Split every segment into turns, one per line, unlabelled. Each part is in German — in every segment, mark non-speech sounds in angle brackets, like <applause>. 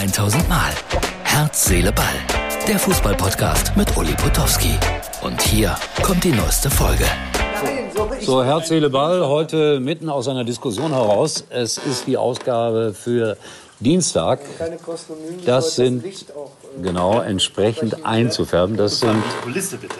1000 Mal. Herz, Seele, Ball. Der Fußballpodcast mit Uli Potowski. Und hier kommt die neueste Folge.
So, Herz, Seele, Ball, heute mitten aus einer Diskussion heraus. Es ist die Ausgabe für Dienstag. Das sind, genau, entsprechend einzufärben. Das sind,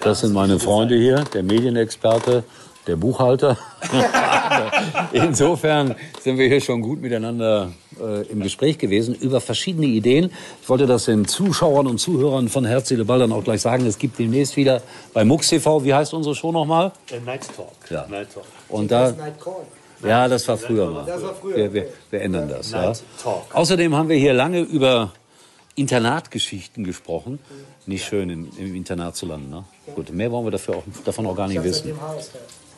das sind meine Freunde hier, der Medienexperte, der Buchhalter. <laughs> Insofern sind wir hier schon gut miteinander äh, im Gespräch gewesen über verschiedene Ideen. Ich wollte das den Zuschauern und Zuhörern von Herz, Seele, Ball dann auch gleich sagen. Es gibt demnächst wieder bei MUX TV, wie heißt unsere Show nochmal?
Äh, Night Talk.
Ja.
Night Talk.
Und da, ja, das war früher mal. Wir, wir, wir ändern das. Ja. Außerdem haben wir hier lange über Internatgeschichten gesprochen. Nicht schön, im, im Internat zu landen. Ne? Gut, mehr wollen wir dafür auch, davon auch gar nicht wissen.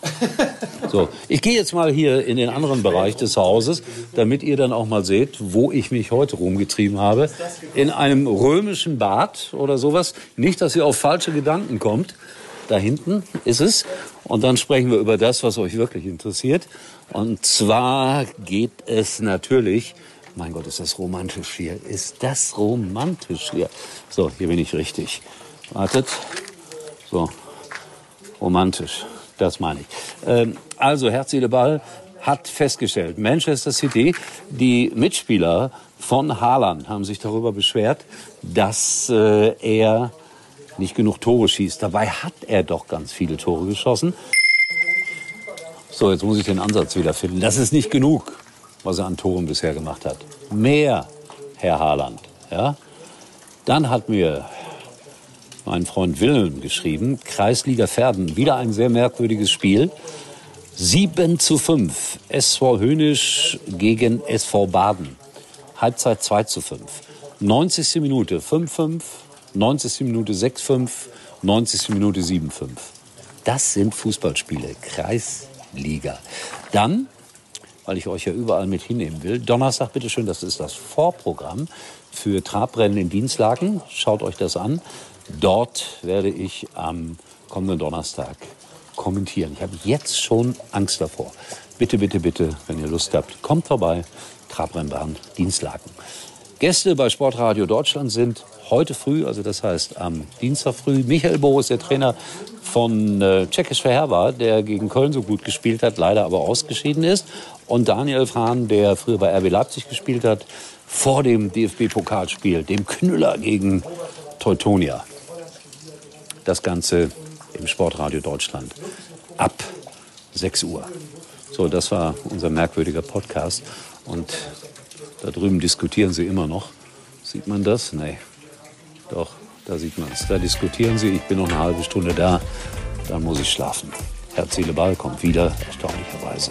<laughs> So, ich gehe jetzt mal hier in den anderen Bereich des Hauses, damit ihr dann auch mal seht, wo ich mich heute rumgetrieben habe. In einem römischen Bad oder sowas. Nicht, dass ihr auf falsche Gedanken kommt. Da hinten ist es. Und dann sprechen wir über das, was euch wirklich interessiert. Und zwar geht es natürlich, mein Gott, ist das romantisch hier. Ist das romantisch hier? So, hier bin ich richtig. Wartet. So, romantisch. Das meine ich. Ähm, also, Herz, Ball hat festgestellt, Manchester City, die Mitspieler von Haaland haben sich darüber beschwert, dass äh, er nicht genug Tore schießt. Dabei hat er doch ganz viele Tore geschossen. So, jetzt muss ich den Ansatz wiederfinden. Das ist nicht genug, was er an Toren bisher gemacht hat. Mehr, Herr Haaland. Ja? Dann hat mir mein Freund Wilhelm geschrieben, Kreisliga Verden, wieder ein sehr merkwürdiges Spiel. 7 zu 5, SV Hönisch gegen SV Baden. Halbzeit 2 zu 5. 90. Minute 5-5, 90. Minute 6-5, 90. Minute 7-5. Das sind Fußballspiele, Kreisliga. Dann, weil ich euch ja überall mit hinnehmen will, Donnerstag, bitteschön, das ist das Vorprogramm für Trabrennen in Dienstlaken. Schaut euch das an. Dort werde ich am kommenden Donnerstag kommentieren. Ich habe jetzt schon Angst davor. Bitte, bitte, bitte, wenn ihr Lust habt, kommt vorbei. Trabrennbahn Dienstlaken. Gäste bei Sportradio Deutschland sind heute früh, also das heißt am Dienstag früh, Michael Boris, der Trainer von äh, Tschechisch Verherber, der gegen Köln so gut gespielt hat, leider aber ausgeschieden ist. Und Daniel Frahn, der früher bei RB Leipzig gespielt hat, vor dem DFB-Pokalspiel, dem Knüller gegen Teutonia. Das Ganze im Sportradio Deutschland ab 6 Uhr. So, das war unser merkwürdiger Podcast. Und da drüben diskutieren sie immer noch. Sieht man das? Nee. Doch, da sieht man es. Da diskutieren sie. Ich bin noch eine halbe Stunde da. Dann muss ich schlafen. Herz, Seele, Ball kommt wieder, erstaunlicherweise.